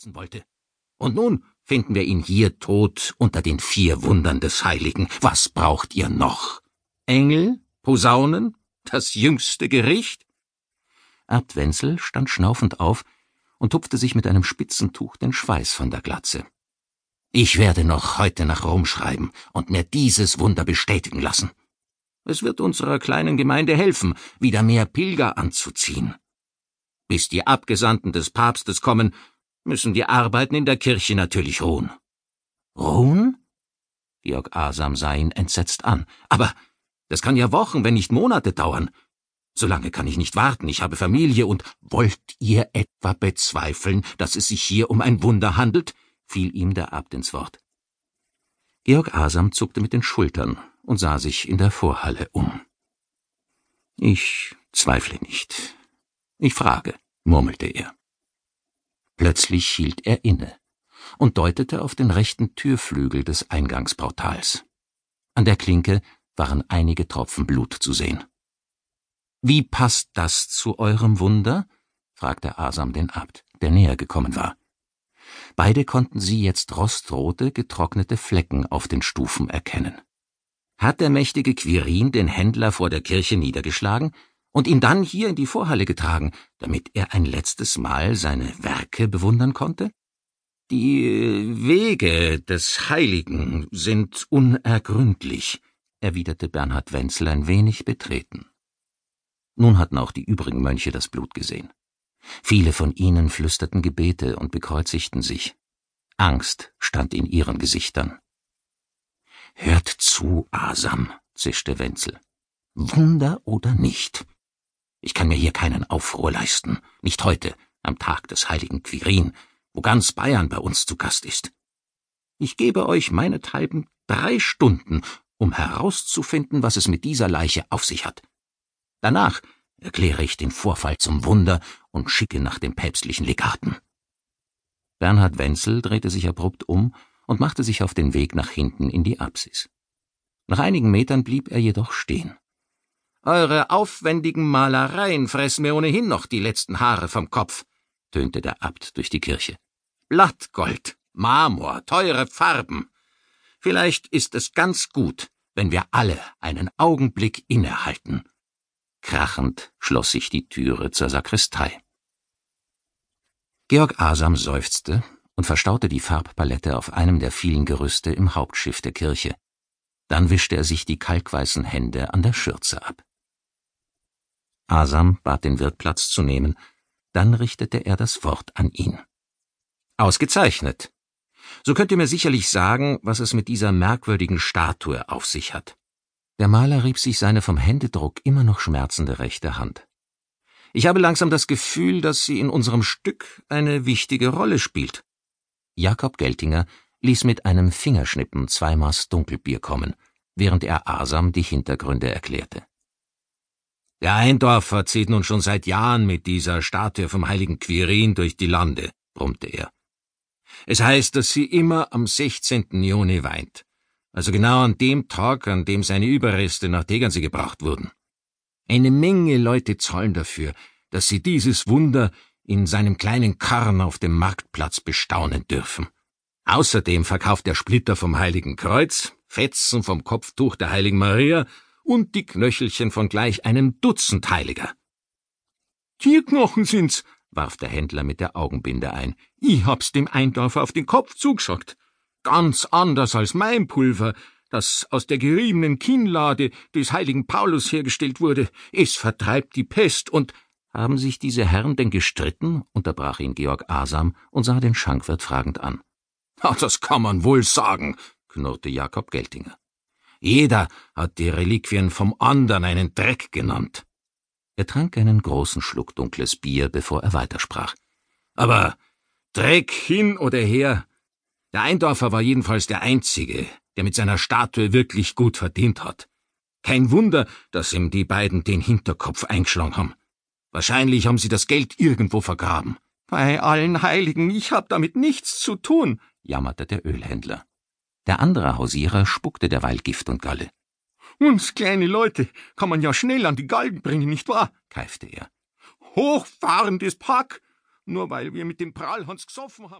stürzen wollte. Und nun finden wir ihn hier tot unter den vier Wundern des Heiligen. Was braucht ihr noch? Engel? Posaunen? Das jüngste Gericht? Abt Wenzel stand schnaufend auf und tupfte sich mit einem spitzen Tuch den Schweiß von der Glatze. Ich werde noch heute nach Rom schreiben und mir dieses Wunder bestätigen lassen. Es wird unserer kleinen Gemeinde helfen, wieder mehr Pilger anzuziehen. Bis die Abgesandten des Papstes kommen, müssen die Arbeiten in der Kirche natürlich ruhen. Ruhen? Georg Asam sah ihn entsetzt an. Aber das kann ja Wochen, wenn nicht Monate dauern. So lange kann ich nicht warten, ich habe Familie und wollt ihr etwa bezweifeln, dass es sich hier um ein Wunder handelt? fiel ihm der Abt ins Wort. Georg Asam zuckte mit den Schultern und sah sich in der Vorhalle um. Ich zweifle nicht. Ich frage, murmelte er. Plötzlich hielt er inne und deutete auf den rechten Türflügel des Eingangsportals. An der Klinke waren einige Tropfen Blut zu sehen. Wie passt das zu eurem Wunder? fragte Asam den Abt, der näher gekommen war. Beide konnten sie jetzt rostrote, getrocknete Flecken auf den Stufen erkennen. Hat der mächtige Quirin den Händler vor der Kirche niedergeschlagen und ihn dann hier in die Vorhalle getragen, damit er ein letztes Mal seine Werke bewundern konnte? Die Wege des Heiligen sind unergründlich, erwiderte Bernhard Wenzel ein wenig betreten. Nun hatten auch die übrigen Mönche das Blut gesehen. Viele von ihnen flüsterten Gebete und bekreuzigten sich. Angst stand in ihren Gesichtern. Hört zu, Asam, zischte Wenzel. Wunder oder nicht? Ich kann mir hier keinen Aufruhr leisten, nicht heute, am Tag des heiligen Quirin, wo ganz Bayern bei uns zu Gast ist. Ich gebe euch meinethalben drei Stunden, um herauszufinden, was es mit dieser Leiche auf sich hat. Danach erkläre ich den Vorfall zum Wunder und schicke nach dem päpstlichen Legaten. Bernhard Wenzel drehte sich abrupt um und machte sich auf den Weg nach hinten in die Apsis. Nach einigen Metern blieb er jedoch stehen. Eure aufwendigen Malereien fressen mir ohnehin noch die letzten Haare vom Kopf, tönte der Abt durch die Kirche. Blattgold, Marmor, teure Farben. Vielleicht ist es ganz gut, wenn wir alle einen Augenblick innehalten Krachend schloss sich die Türe zur Sakristei. Georg Asam seufzte und verstaute die Farbpalette auf einem der vielen Gerüste im Hauptschiff der Kirche. Dann wischte er sich die kalkweißen Hände an der Schürze ab. Asam bat den Wirt Platz zu nehmen, dann richtete er das Wort an ihn. Ausgezeichnet. So könnt ihr mir sicherlich sagen, was es mit dieser merkwürdigen Statue auf sich hat. Der Maler rieb sich seine vom Händedruck immer noch schmerzende rechte Hand. Ich habe langsam das Gefühl, dass sie in unserem Stück eine wichtige Rolle spielt. Jakob Geltinger ließ mit einem Fingerschnippen zwei Maß Dunkelbier kommen, während er Asam die Hintergründe erklärte. Der Eindorfer zieht nun schon seit Jahren mit dieser Statue vom heiligen Quirin durch die Lande, brummte er. Es heißt, dass sie immer am 16. Juni weint also genau an dem Tag, an dem seine Überreste nach Tegernsee gebracht wurden. Eine Menge Leute zahlen dafür, dass sie dieses Wunder in seinem kleinen Karren auf dem Marktplatz bestaunen dürfen. Außerdem verkauft er Splitter vom Heiligen Kreuz, Fetzen vom Kopftuch der Heiligen Maria und die Knöchelchen von gleich einem Dutzend Heiliger. Tierknochen sind's, warf der Händler mit der Augenbinde ein. Ich hab's dem Eindorfer auf den Kopf zugeschaut. Ganz anders als mein Pulver, das aus der geriebenen Kinnlade des heiligen Paulus hergestellt wurde. Es vertreibt die Pest und haben sich diese Herren denn gestritten? unterbrach ihn Georg Asam und sah den Schankwirt fragend an. Ah, das kann man wohl sagen, knurrte Jakob Geltinger. Jeder hat die Reliquien vom andern einen Dreck genannt. Er trank einen großen Schluck dunkles Bier, bevor er weitersprach. Aber Dreck hin oder her, der Eindorfer war jedenfalls der Einzige, der mit seiner Statue wirklich gut verdient hat. Kein Wunder, dass ihm die beiden den Hinterkopf eingeschlagen haben. Wahrscheinlich haben sie das Geld irgendwo vergraben. Bei allen Heiligen, ich hab damit nichts zu tun, jammerte der Ölhändler. Der andere Hausierer spuckte derweil Gift und Galle. Uns kleine Leute kann man ja schnell an die Galgen bringen, nicht wahr? keifte er. Hochfahrendes Pack, nur weil wir mit dem Prahlhans gesoffen haben.